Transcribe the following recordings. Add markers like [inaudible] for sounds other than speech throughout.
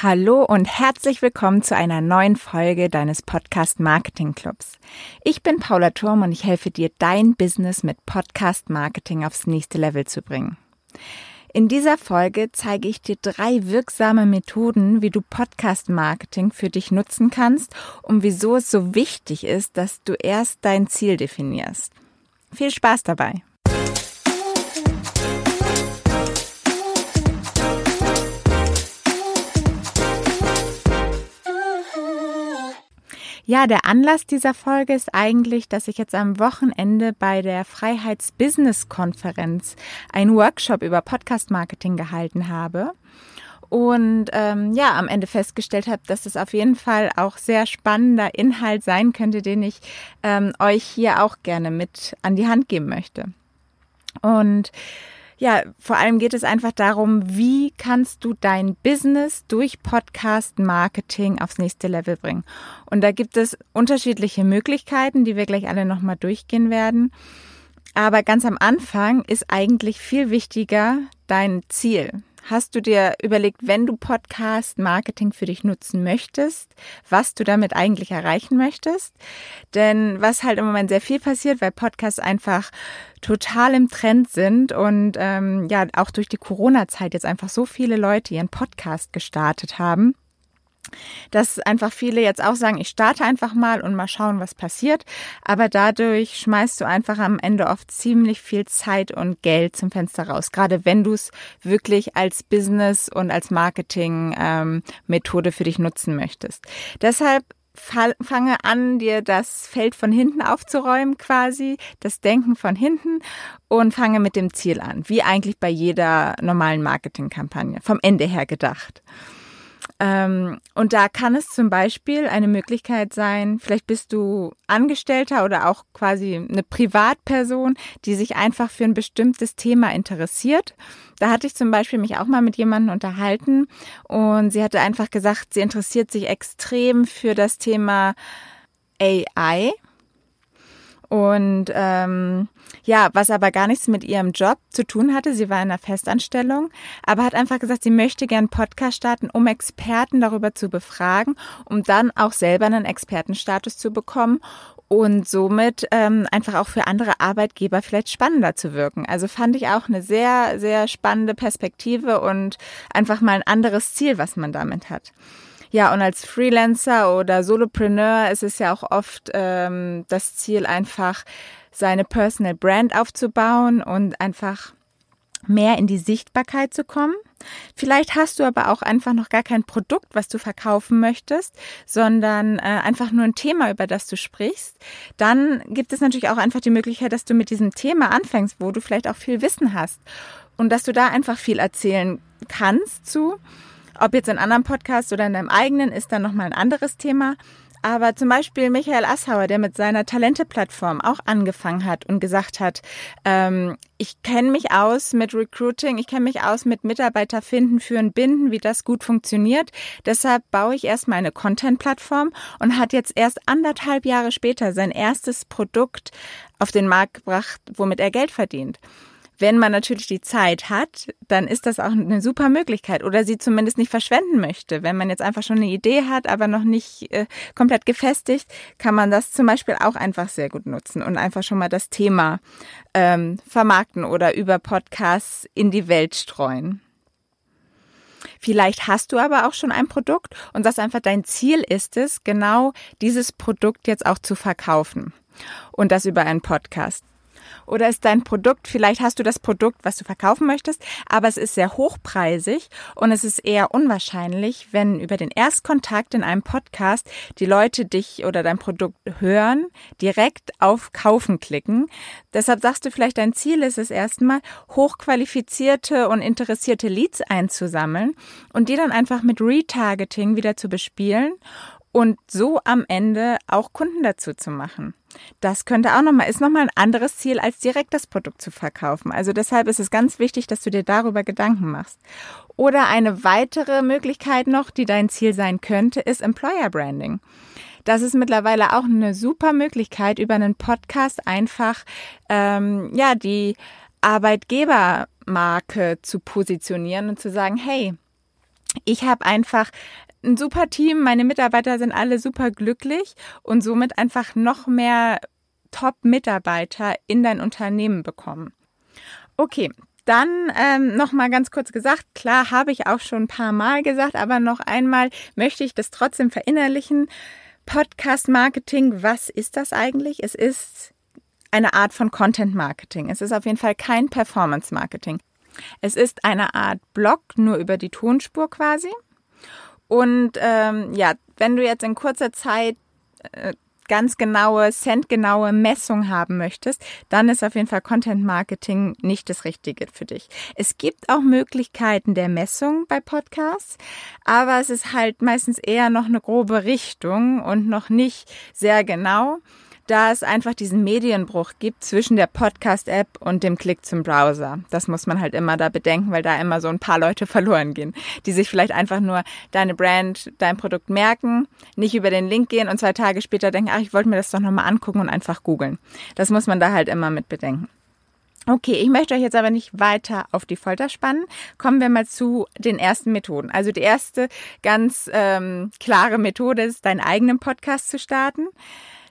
Hallo und herzlich willkommen zu einer neuen Folge deines Podcast Marketing Clubs. Ich bin Paula Turm und ich helfe dir, dein Business mit Podcast Marketing aufs nächste Level zu bringen. In dieser Folge zeige ich dir drei wirksame Methoden, wie du Podcast Marketing für dich nutzen kannst und wieso es so wichtig ist, dass du erst dein Ziel definierst. Viel Spaß dabei! Ja, der Anlass dieser Folge ist eigentlich, dass ich jetzt am Wochenende bei der Freiheits-Business-Konferenz einen Workshop über Podcast-Marketing gehalten habe und ähm, ja, am Ende festgestellt habe, dass es auf jeden Fall auch sehr spannender Inhalt sein könnte, den ich ähm, euch hier auch gerne mit an die Hand geben möchte. Und ja, vor allem geht es einfach darum, wie kannst du dein Business durch Podcast Marketing aufs nächste Level bringen. Und da gibt es unterschiedliche Möglichkeiten, die wir gleich alle nochmal durchgehen werden. Aber ganz am Anfang ist eigentlich viel wichtiger dein Ziel. Hast du dir überlegt, wenn du Podcast Marketing für dich nutzen möchtest, was du damit eigentlich erreichen möchtest? Denn was halt im Moment sehr viel passiert, weil Podcasts einfach total im Trend sind und ähm, ja auch durch die Corona-Zeit jetzt einfach so viele Leute ihren Podcast gestartet haben dass einfach viele jetzt auch sagen, ich starte einfach mal und mal schauen, was passiert. Aber dadurch schmeißt du einfach am Ende oft ziemlich viel Zeit und Geld zum Fenster raus. Gerade wenn du es wirklich als Business und als Marketing-Methode ähm, für dich nutzen möchtest. Deshalb fange an, dir das Feld von hinten aufzuräumen quasi, das Denken von hinten und fange mit dem Ziel an, wie eigentlich bei jeder normalen Marketingkampagne, vom Ende her gedacht. Ähm, und da kann es zum Beispiel eine Möglichkeit sein, vielleicht bist du Angestellter oder auch quasi eine Privatperson, die sich einfach für ein bestimmtes Thema interessiert. Da hatte ich zum Beispiel mich auch mal mit jemandem unterhalten und sie hatte einfach gesagt, sie interessiert sich extrem für das Thema AI und ähm, ja, was aber gar nichts mit ihrem Job zu tun hatte. Sie war in einer Festanstellung, aber hat einfach gesagt, sie möchte gern Podcast starten, um Experten darüber zu befragen, um dann auch selber einen Expertenstatus zu bekommen und somit ähm, einfach auch für andere Arbeitgeber vielleicht spannender zu wirken. Also fand ich auch eine sehr, sehr spannende Perspektive und einfach mal ein anderes Ziel, was man damit hat. Ja, und als Freelancer oder Solopreneur ist es ja auch oft ähm, das Ziel, einfach seine Personal Brand aufzubauen und einfach mehr in die Sichtbarkeit zu kommen. Vielleicht hast du aber auch einfach noch gar kein Produkt, was du verkaufen möchtest, sondern äh, einfach nur ein Thema, über das du sprichst. Dann gibt es natürlich auch einfach die Möglichkeit, dass du mit diesem Thema anfängst, wo du vielleicht auch viel Wissen hast und dass du da einfach viel erzählen kannst zu. Ob jetzt in anderen Podcasts oder in deinem eigenen, ist dann nochmal ein anderes Thema. Aber zum Beispiel Michael Assauer, der mit seiner Talente-Plattform auch angefangen hat und gesagt hat, ähm, ich kenne mich aus mit Recruiting, ich kenne mich aus mit Mitarbeiter finden, führen, binden, wie das gut funktioniert. Deshalb baue ich erstmal eine Content-Plattform und hat jetzt erst anderthalb Jahre später sein erstes Produkt auf den Markt gebracht, womit er Geld verdient. Wenn man natürlich die Zeit hat, dann ist das auch eine super Möglichkeit oder sie zumindest nicht verschwenden möchte. Wenn man jetzt einfach schon eine Idee hat, aber noch nicht äh, komplett gefestigt, kann man das zum Beispiel auch einfach sehr gut nutzen und einfach schon mal das Thema ähm, vermarkten oder über Podcasts in die Welt streuen. Vielleicht hast du aber auch schon ein Produkt und das einfach dein Ziel ist es, genau dieses Produkt jetzt auch zu verkaufen. Und das über einen Podcast. Oder ist dein Produkt, vielleicht hast du das Produkt, was du verkaufen möchtest, aber es ist sehr hochpreisig und es ist eher unwahrscheinlich, wenn über den Erstkontakt in einem Podcast die Leute dich oder dein Produkt hören, direkt auf Kaufen klicken. Deshalb sagst du vielleicht, dein Ziel ist es erstmal, hochqualifizierte und interessierte Leads einzusammeln und die dann einfach mit Retargeting wieder zu bespielen und so am Ende auch Kunden dazu zu machen. Das könnte auch nochmal, ist nochmal ein anderes Ziel, als direkt das Produkt zu verkaufen. Also deshalb ist es ganz wichtig, dass du dir darüber Gedanken machst. Oder eine weitere Möglichkeit noch, die dein Ziel sein könnte, ist Employer Branding. Das ist mittlerweile auch eine super Möglichkeit, über einen Podcast einfach ähm, ja die Arbeitgebermarke zu positionieren und zu sagen, hey, Ich habe einfach ein super Team, meine Mitarbeiter sind alle super glücklich und somit einfach noch mehr Top-Mitarbeiter in dein Unternehmen bekommen. Okay, dann ähm, noch mal ganz kurz gesagt, klar habe ich auch schon ein paar Mal gesagt, aber noch einmal möchte ich das trotzdem verinnerlichen. Podcast Marketing, was ist das eigentlich? Es ist eine Art von Content Marketing. Es ist auf jeden Fall kein Performance Marketing. Es ist eine Art Blog, nur über die Tonspur quasi. Und ähm, ja, wenn du jetzt in kurzer Zeit äh, ganz genaue, centgenaue Messung haben möchtest, dann ist auf jeden Fall Content Marketing nicht das Richtige für dich. Es gibt auch Möglichkeiten der Messung bei Podcasts, aber es ist halt meistens eher noch eine grobe Richtung und noch nicht sehr genau da es einfach diesen Medienbruch gibt zwischen der Podcast-App und dem Klick zum Browser. Das muss man halt immer da bedenken, weil da immer so ein paar Leute [laughs] verloren gehen, die sich vielleicht einfach nur deine Brand, dein Produkt merken, nicht über den Link gehen und zwei Tage später denken, ach, ich wollte mir das doch nochmal angucken und einfach googeln. Das muss man da halt immer mit bedenken. Okay, ich möchte euch jetzt aber nicht weiter auf die Folter spannen. Kommen wir mal zu den ersten Methoden. Also die erste ganz ähm, klare Methode ist, deinen eigenen Podcast zu starten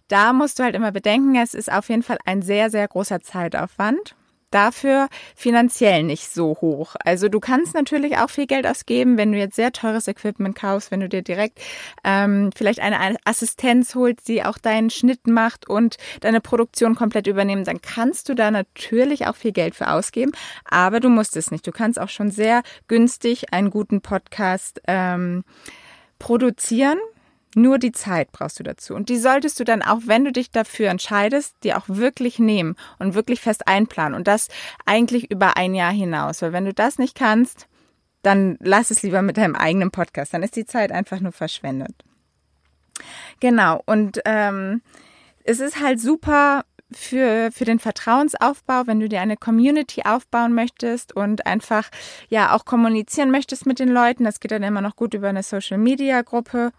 da musst du halt immer bedenken, es ist auf jeden Fall ein sehr, sehr großer Zeitaufwand. Dafür finanziell nicht so hoch. Also du kannst natürlich auch viel Geld ausgeben, wenn du jetzt sehr teures Equipment kaufst, wenn du dir direkt ähm, vielleicht eine Assistenz holst, die auch deinen Schnitt macht und deine Produktion komplett übernehmen, dann kannst du da natürlich auch viel Geld für ausgeben. Aber du musst es nicht. Du kannst auch schon sehr günstig einen guten Podcast ähm, produzieren nur die Zeit brauchst du dazu. Und die solltest du dann auch, wenn du dich dafür entscheidest, dir auch wirklich nehmen und wirklich fest einplanen. Und das eigentlich über ein Jahr hinaus. Weil wenn du das nicht kannst, dann lass es lieber mit deinem eigenen Podcast. Dann ist die Zeit einfach nur verschwendet. Genau. Und ähm, es ist halt super für, für den Vertrauensaufbau, wenn du dir eine Community aufbauen möchtest und einfach ja auch kommunizieren möchtest mit den Leuten. Das geht dann immer noch gut über eine Social Media Gruppe.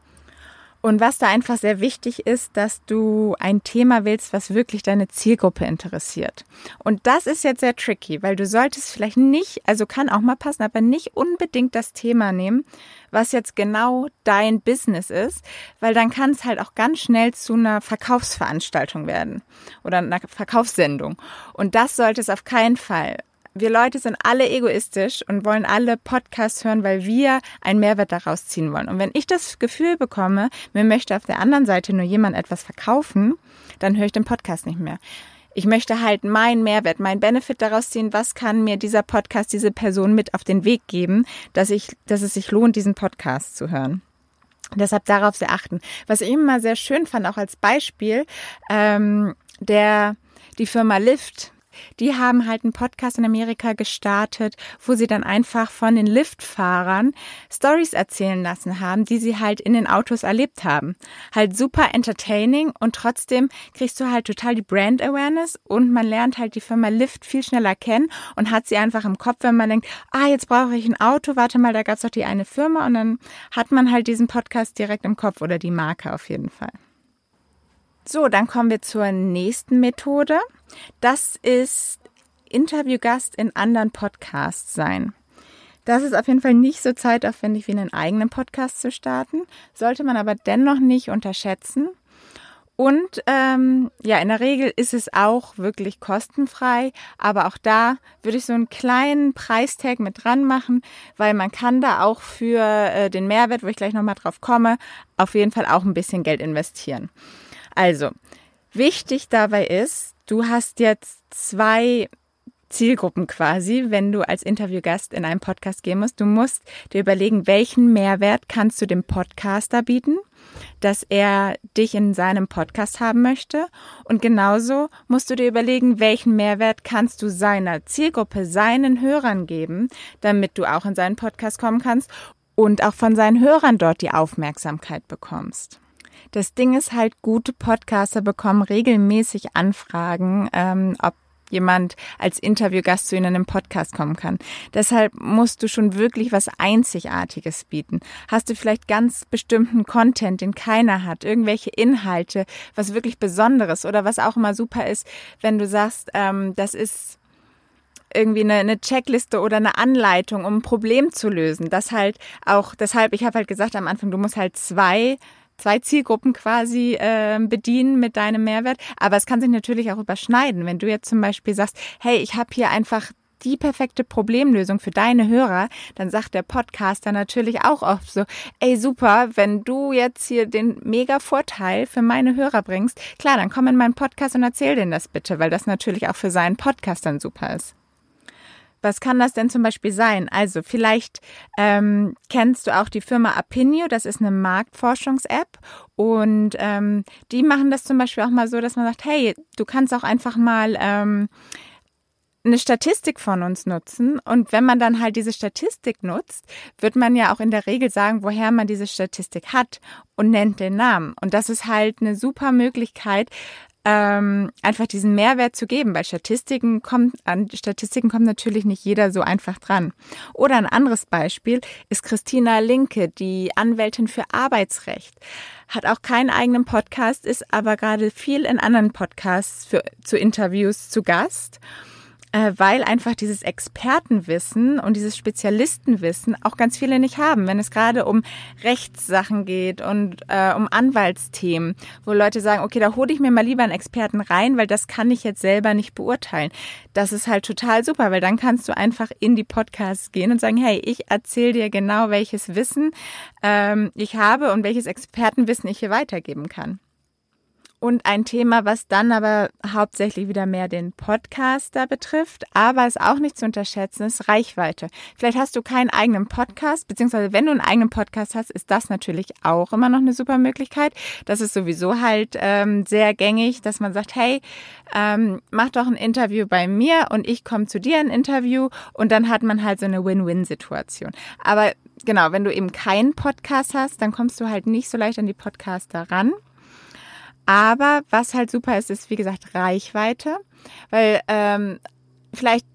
Und was da einfach sehr wichtig ist, dass du ein Thema willst, was wirklich deine Zielgruppe interessiert. Und das ist jetzt sehr tricky, weil du solltest vielleicht nicht, also kann auch mal passen, aber nicht unbedingt das Thema nehmen, was jetzt genau dein Business ist, weil dann kann es halt auch ganz schnell zu einer Verkaufsveranstaltung werden oder einer Verkaufssendung. Und das sollte es auf keinen Fall wir Leute sind alle egoistisch und wollen alle Podcasts hören, weil wir einen Mehrwert daraus ziehen wollen. Und wenn ich das Gefühl bekomme, mir möchte auf der anderen Seite nur jemand etwas verkaufen, dann höre ich den Podcast nicht mehr. Ich möchte halt meinen Mehrwert, meinen Benefit daraus ziehen, was kann mir dieser Podcast, diese Person mit auf den Weg geben, dass ich, dass es sich lohnt, diesen Podcast zu hören. Deshalb darauf sehr achten. Was ich immer sehr schön fand, auch als Beispiel, ähm, der die Firma Lyft die haben halt einen Podcast in Amerika gestartet, wo sie dann einfach von den Liftfahrern Stories erzählen lassen haben, die sie halt in den Autos erlebt haben. Halt super entertaining und trotzdem kriegst du halt total die Brand Awareness und man lernt halt die Firma Lyft viel schneller kennen und hat sie einfach im Kopf, wenn man denkt, ah, jetzt brauche ich ein Auto, warte mal, da gab es doch die eine Firma und dann hat man halt diesen Podcast direkt im Kopf oder die Marke auf jeden Fall. So, dann kommen wir zur nächsten Methode. Das ist Interviewgast in anderen Podcasts sein. Das ist auf jeden Fall nicht so zeitaufwendig wie einen eigenen Podcast zu starten, sollte man aber dennoch nicht unterschätzen. Und ähm, ja, in der Regel ist es auch wirklich kostenfrei, aber auch da würde ich so einen kleinen Preistag mit dran machen, weil man kann da auch für äh, den Mehrwert, wo ich gleich nochmal drauf komme, auf jeden Fall auch ein bisschen Geld investieren. Also, wichtig dabei ist, du hast jetzt zwei Zielgruppen quasi, wenn du als Interviewgast in einen Podcast gehen musst. Du musst dir überlegen, welchen Mehrwert kannst du dem Podcaster bieten, dass er dich in seinem Podcast haben möchte. Und genauso musst du dir überlegen, welchen Mehrwert kannst du seiner Zielgruppe, seinen Hörern geben, damit du auch in seinen Podcast kommen kannst und auch von seinen Hörern dort die Aufmerksamkeit bekommst. Das Ding ist halt, gute Podcaster bekommen regelmäßig Anfragen, ähm, ob jemand als Interviewgast zu Ihnen einem Podcast kommen kann. Deshalb musst du schon wirklich was Einzigartiges bieten. Hast du vielleicht ganz bestimmten Content, den keiner hat, irgendwelche Inhalte, was wirklich Besonderes oder was auch immer super ist, wenn du sagst, ähm, das ist irgendwie eine, eine Checkliste oder eine Anleitung, um ein Problem zu lösen. Das halt auch, deshalb, ich habe halt gesagt am Anfang, du musst halt zwei zwei Zielgruppen quasi äh, bedienen mit deinem Mehrwert. Aber es kann sich natürlich auch überschneiden. Wenn du jetzt zum Beispiel sagst, hey, ich habe hier einfach die perfekte Problemlösung für deine Hörer, dann sagt der Podcaster natürlich auch oft so, ey super, wenn du jetzt hier den mega Vorteil für meine Hörer bringst, klar, dann komm in meinen Podcast und erzähl denen das bitte, weil das natürlich auch für seinen Podcast dann super ist. Was kann das denn zum Beispiel sein? Also vielleicht ähm, kennst du auch die Firma Apinio, das ist eine Marktforschungs-App und ähm, die machen das zum Beispiel auch mal so, dass man sagt, hey, du kannst auch einfach mal ähm, eine Statistik von uns nutzen. Und wenn man dann halt diese Statistik nutzt, wird man ja auch in der Regel sagen, woher man diese Statistik hat und nennt den Namen. Und das ist halt eine super Möglichkeit, ähm, einfach diesen Mehrwert zu geben, weil Statistiken kommt, an Statistiken kommt natürlich nicht jeder so einfach dran. Oder ein anderes Beispiel ist Christina Linke, die Anwältin für Arbeitsrecht. Hat auch keinen eigenen Podcast, ist aber gerade viel in anderen Podcasts für, zu Interviews zu Gast weil einfach dieses Expertenwissen und dieses Spezialistenwissen auch ganz viele nicht haben, wenn es gerade um Rechtssachen geht und äh, um Anwaltsthemen, wo Leute sagen, okay, da hole ich mir mal lieber einen Experten rein, weil das kann ich jetzt selber nicht beurteilen. Das ist halt total super, weil dann kannst du einfach in die Podcasts gehen und sagen, hey, ich erzähle dir genau, welches Wissen ähm, ich habe und welches Expertenwissen ich hier weitergeben kann. Und ein Thema, was dann aber hauptsächlich wieder mehr den Podcaster betrifft, aber ist auch nicht zu unterschätzen, ist Reichweite. Vielleicht hast du keinen eigenen Podcast, beziehungsweise wenn du einen eigenen Podcast hast, ist das natürlich auch immer noch eine super Möglichkeit. Das ist sowieso halt ähm, sehr gängig, dass man sagt, hey, ähm, mach doch ein Interview bei mir und ich komme zu dir ein Interview und dann hat man halt so eine Win-Win-Situation. Aber genau, wenn du eben keinen Podcast hast, dann kommst du halt nicht so leicht an die Podcaster ran. Aber was halt super ist, ist wie gesagt Reichweite, weil ähm, vielleicht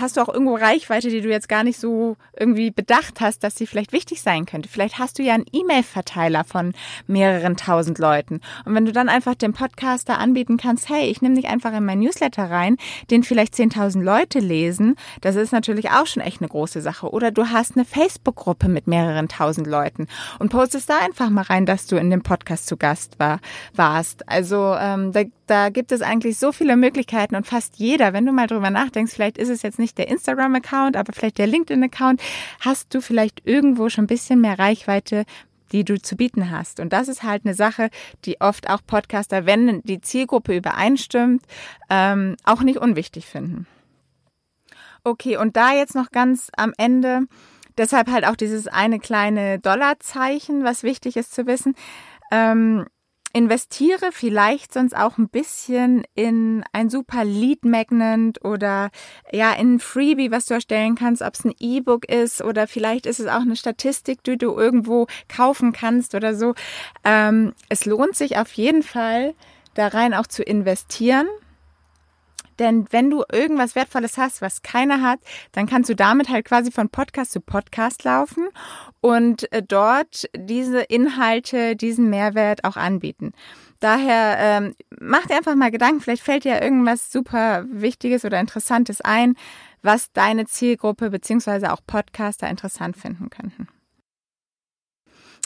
hast du auch irgendwo Reichweite, die du jetzt gar nicht so irgendwie bedacht hast, dass sie vielleicht wichtig sein könnte. Vielleicht hast du ja einen E-Mail-Verteiler von mehreren tausend Leuten. Und wenn du dann einfach dem Podcaster anbieten kannst, hey, ich nehme dich einfach in mein Newsletter rein, den vielleicht 10.000 Leute lesen, das ist natürlich auch schon echt eine große Sache. Oder du hast eine Facebook-Gruppe mit mehreren tausend Leuten und postest da einfach mal rein, dass du in dem Podcast zu Gast war, warst. Also ähm, da, da gibt es eigentlich so viele Möglichkeiten und fast jeder, wenn du mal drüber nachdenkst, vielleicht ist es jetzt nicht der Instagram-Account, aber vielleicht der LinkedIn-Account, hast du vielleicht irgendwo schon ein bisschen mehr Reichweite, die du zu bieten hast. Und das ist halt eine Sache, die oft auch Podcaster, wenn die Zielgruppe übereinstimmt, ähm, auch nicht unwichtig finden. Okay, und da jetzt noch ganz am Ende, deshalb halt auch dieses eine kleine Dollarzeichen, was wichtig ist zu wissen. Ähm, investiere vielleicht sonst auch ein bisschen in ein super Lead Magnet oder ja in ein Freebie, was du erstellen kannst, ob es ein E-Book ist oder vielleicht ist es auch eine Statistik, die du irgendwo kaufen kannst oder so. Ähm, es lohnt sich auf jeden Fall, da rein auch zu investieren. Denn wenn du irgendwas Wertvolles hast, was keiner hat, dann kannst du damit halt quasi von Podcast zu Podcast laufen und äh, dort diese Inhalte, diesen Mehrwert auch anbieten. Daher ähm, mach dir einfach mal Gedanken, vielleicht fällt dir irgendwas super Wichtiges oder Interessantes ein, was deine Zielgruppe beziehungsweise auch Podcaster interessant finden könnten.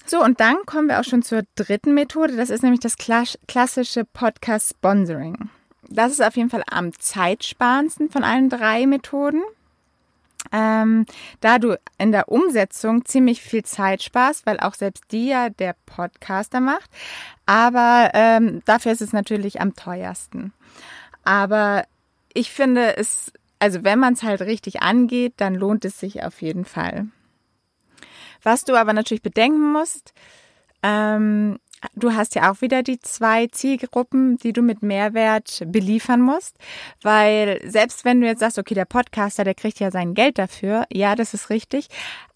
So, und dann kommen wir auch schon zur dritten Methode. Das ist nämlich das klassische Podcast Sponsoring. Das ist auf jeden Fall am zeitsparendsten von allen drei Methoden ähm, da du in der Umsetzung ziemlich viel Zeit sparst, weil auch selbst die ja der Podcaster macht. Aber ähm, dafür ist es natürlich am teuersten. Aber ich finde es, also wenn man es halt richtig angeht, dann lohnt es sich auf jeden Fall. Was du aber natürlich bedenken musst, ähm, Du hast ja auch wieder die zwei Zielgruppen, die du mit Mehrwert beliefern musst, weil selbst wenn du jetzt sagst, okay, der Podcaster, der kriegt ja sein Geld dafür, ja, das ist richtig,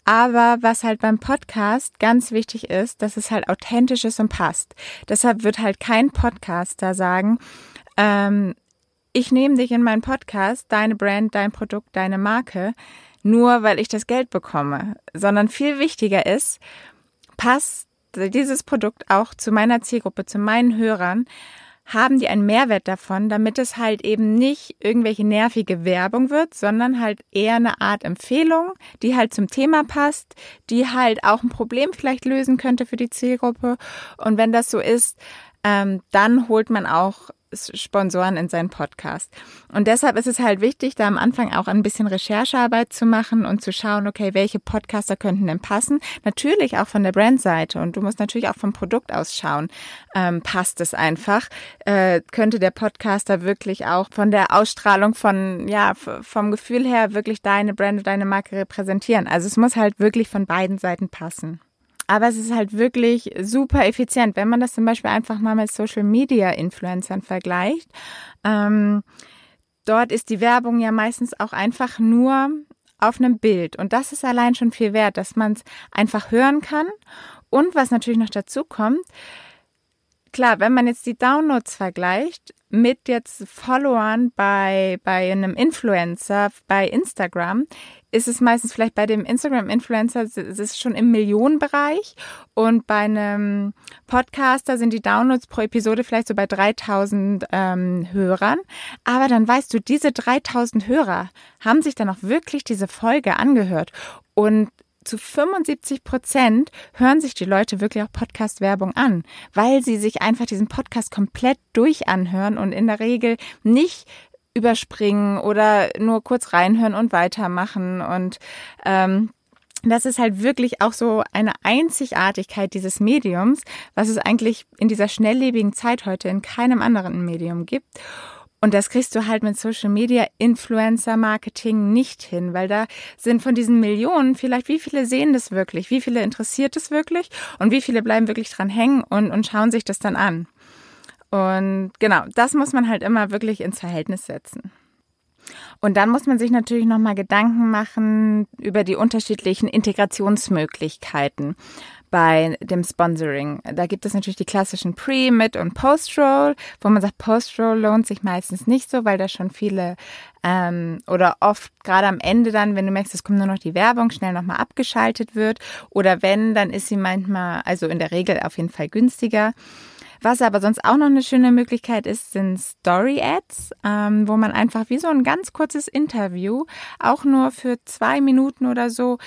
aber was halt beim Podcast ganz wichtig ist, dass es halt authentisch ist und passt. Deshalb wird halt kein Podcaster sagen, ähm, ich nehme dich in meinen Podcast, deine Brand, dein Produkt, deine Marke, nur weil ich das Geld bekomme, sondern viel wichtiger ist, passt dieses Produkt auch zu meiner Zielgruppe, zu meinen Hörern? haben die einen Mehrwert davon, damit es halt eben nicht irgendwelche nervige Werbung wird, sondern halt eher eine Art Empfehlung, die halt zum Thema passt, die halt auch ein Problem vielleicht lösen könnte für die Zielgruppe. Und wenn das so ist, ähm, dann holt man auch Sponsoren in seinen Podcast. Und deshalb ist es halt wichtig, da am Anfang auch ein bisschen Recherchearbeit zu machen und zu schauen, okay, welche Podcaster könnten denn passen. Natürlich auch von der Brandseite und du musst natürlich auch vom Produkt aus schauen, ähm, passt es einfach. Äh, könnte der Podcaster wirklich auch von der Ausstrahlung von, ja, vom Gefühl her wirklich deine Brand und deine Marke repräsentieren. Also es muss halt wirklich von beiden Seiten passen. Aber es ist halt wirklich super effizient, wenn man das zum Beispiel einfach mal mit Social Media Influencern vergleicht. Ähm, dort ist die Werbung ja meistens auch einfach nur auf einem Bild. Und das ist allein schon viel wert, dass man es einfach hören kann. Und was natürlich noch dazu kommt, klar, wenn man jetzt die Downloads vergleicht mit jetzt Followern bei, bei einem Influencer bei Instagram, ist es meistens vielleicht bei dem Instagram-Influencer, es ist schon im Millionenbereich und bei einem Podcaster sind die Downloads pro Episode vielleicht so bei 3000 ähm, Hörern. Aber dann weißt du, diese 3000 Hörer haben sich dann auch wirklich diese Folge angehört und zu 75 Prozent hören sich die Leute wirklich auch Podcast-Werbung an, weil sie sich einfach diesen Podcast komplett durch anhören und in der Regel nicht überspringen oder nur kurz reinhören und weitermachen. Und ähm, das ist halt wirklich auch so eine Einzigartigkeit dieses Mediums, was es eigentlich in dieser schnelllebigen Zeit heute in keinem anderen Medium gibt. Und das kriegst du halt mit Social Media Influencer Marketing nicht hin, weil da sind von diesen Millionen vielleicht, wie viele sehen das wirklich, wie viele interessiert es wirklich und wie viele bleiben wirklich dran hängen und, und schauen sich das dann an. Und genau, das muss man halt immer wirklich ins Verhältnis setzen. Und dann muss man sich natürlich nochmal Gedanken machen über die unterschiedlichen Integrationsmöglichkeiten bei dem Sponsoring. Da gibt es natürlich die klassischen Pre-, Mid- und Post-Roll, wo man sagt, Post-Roll lohnt sich meistens nicht so, weil da schon viele ähm, oder oft gerade am Ende dann, wenn du merkst, es kommt nur noch die Werbung, schnell nochmal abgeschaltet wird. Oder wenn, dann ist sie manchmal, also in der Regel auf jeden Fall günstiger. Was aber sonst auch noch eine schöne Möglichkeit ist, sind Story-Ads, ähm, wo man einfach wie so ein ganz kurzes Interview, auch nur für zwei Minuten oder so,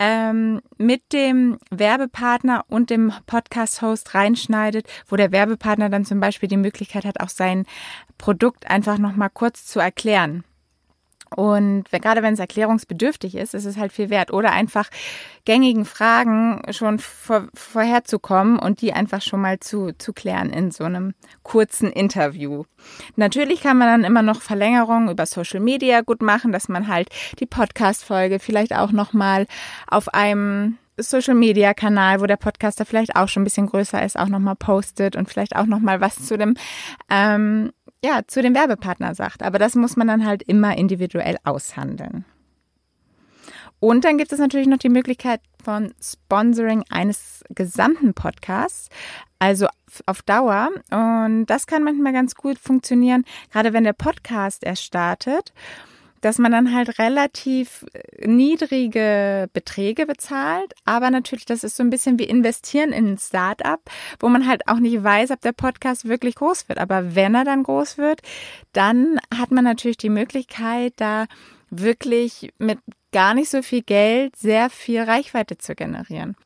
ähm, mit dem Werbepartner und dem Podcast-Host reinschneidet, wo der Werbepartner dann zum Beispiel die Möglichkeit hat, auch sein Produkt einfach nochmal kurz zu erklären. Und wenn, gerade wenn es erklärungsbedürftig ist, ist es halt viel wert. Oder einfach gängigen Fragen schon vor, vorherzukommen und die einfach schon mal zu, zu klären in so einem kurzen Interview. Natürlich kann man dann immer noch Verlängerungen über Social Media gut machen, dass man halt die Podcast-Folge vielleicht auch nochmal auf einem Social Media Kanal, wo der Podcaster vielleicht auch schon ein bisschen größer ist, auch nochmal postet und vielleicht auch nochmal was zu dem ähm, ja, zu dem Werbepartner sagt. Aber das muss man dann halt immer individuell aushandeln. Und dann gibt es natürlich noch die Möglichkeit von Sponsoring eines gesamten Podcasts, also auf Dauer. Und das kann manchmal ganz gut funktionieren, gerade wenn der Podcast erst startet dass man dann halt relativ äh, niedrige Beträge bezahlt, aber natürlich, das ist so ein bisschen wie investieren in ein Startup, wo man halt auch nicht weiß, ob der Podcast wirklich groß wird. Aber wenn er dann groß wird, dann hat man natürlich die Möglichkeit, da wirklich mit gar nicht so viel Geld sehr viel Reichweite zu generieren.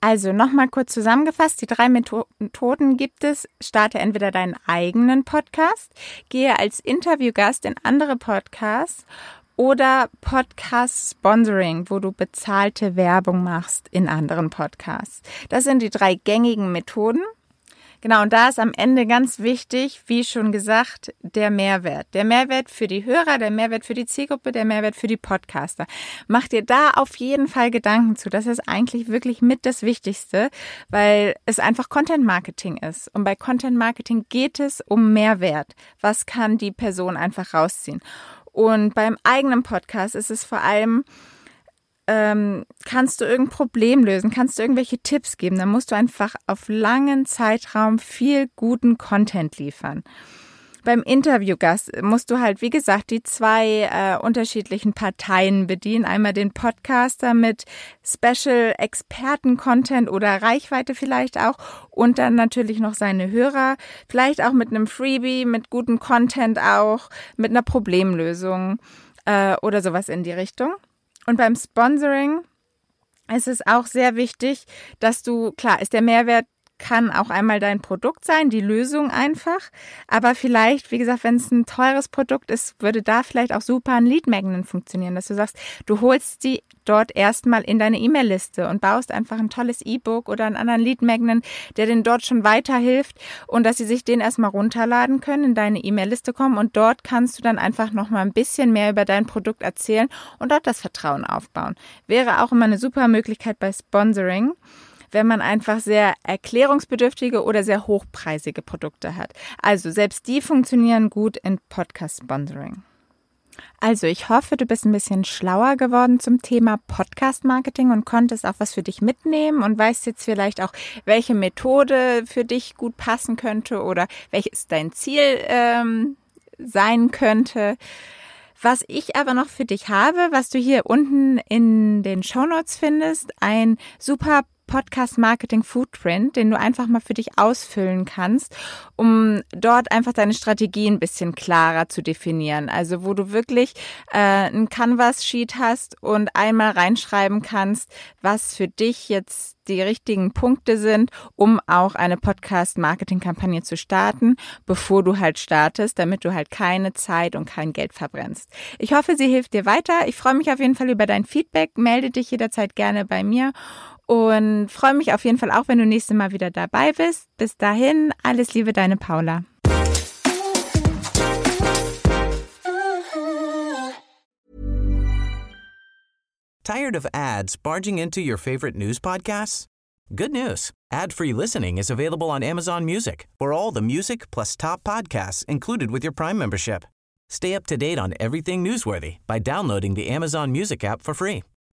Also nochmal kurz zusammengefasst, die drei Methoden gibt es. Starte entweder deinen eigenen Podcast, gehe als Interviewgast in andere Podcasts oder Podcast Sponsoring, wo du bezahlte Werbung machst in anderen Podcasts. Das sind die drei gängigen Methoden. Genau, und da ist am Ende ganz wichtig, wie schon gesagt, der Mehrwert. Der Mehrwert für die Hörer, der Mehrwert für die Zielgruppe, der Mehrwert für die Podcaster. Mach dir da auf jeden Fall Gedanken zu. Das ist eigentlich wirklich mit das Wichtigste, weil es einfach Content Marketing ist. Und bei Content Marketing geht es um Mehrwert. Was kann die Person einfach rausziehen? Und beim eigenen Podcast ist es vor allem, ähm, kannst du irgendein Problem lösen, kannst du irgendwelche Tipps geben, dann musst du einfach auf langen Zeitraum viel guten Content liefern. beim Interviewgast musst du halt, wie gesagt, die zwei äh, unterschiedlichen Parteien bedienen. Einmal den Podcaster mit Special Experten-Content oder Reichweite vielleicht auch und dann natürlich noch seine Hörer, vielleicht auch mit einem Freebie, mit gutem Content auch, mit einer Problemlösung äh, oder sowas in die Richtung. Und beim Sponsoring ist es auch sehr wichtig, dass du, klar, ist der Mehrwert kann auch einmal dein Produkt sein, die Lösung einfach. Aber vielleicht, wie gesagt, wenn es ein teures Produkt ist, würde da vielleicht auch super ein Lead Magnet funktionieren, dass du sagst, du holst die dort erstmal in deine E-Mail-Liste und baust einfach ein tolles E-Book oder einen anderen Lead Magnet, der denen dort schon weiterhilft und dass sie sich den erstmal runterladen können, in deine E-Mail-Liste kommen und dort kannst du dann einfach nochmal ein bisschen mehr über dein Produkt erzählen und dort das Vertrauen aufbauen. Wäre auch immer eine super Möglichkeit bei Sponsoring wenn man einfach sehr erklärungsbedürftige oder sehr hochpreisige Produkte hat. Also selbst die funktionieren gut in Podcast-Sponsoring. Also ich hoffe, du bist ein bisschen schlauer geworden zum Thema Podcast-Marketing und konntest auch was für dich mitnehmen und weißt jetzt vielleicht auch, welche Methode für dich gut passen könnte oder welches dein Ziel ähm, sein könnte. Was ich aber noch für dich habe, was du hier unten in den Show Notes findest, ein super Podcast Marketing Footprint, den du einfach mal für dich ausfüllen kannst, um dort einfach deine Strategie ein bisschen klarer zu definieren. Also wo du wirklich äh, ein Canvas-Sheet hast und einmal reinschreiben kannst, was für dich jetzt die richtigen Punkte sind, um auch eine Podcast-Marketing-Kampagne zu starten, bevor du halt startest, damit du halt keine Zeit und kein Geld verbrennst. Ich hoffe, sie hilft dir weiter. Ich freue mich auf jeden Fall über dein Feedback. Melde dich jederzeit gerne bei mir und freue mich auf jeden Fall auch, wenn du nächstes Mal wieder dabei bist. Bis dahin, alles Liebe, deine Paula. Tired of ads barging into your favorite news podcasts? Good news. Ad-free listening is available on Amazon Music for all the music plus top podcasts included with your Prime membership. Stay up to date on everything newsworthy by downloading the Amazon Music app for free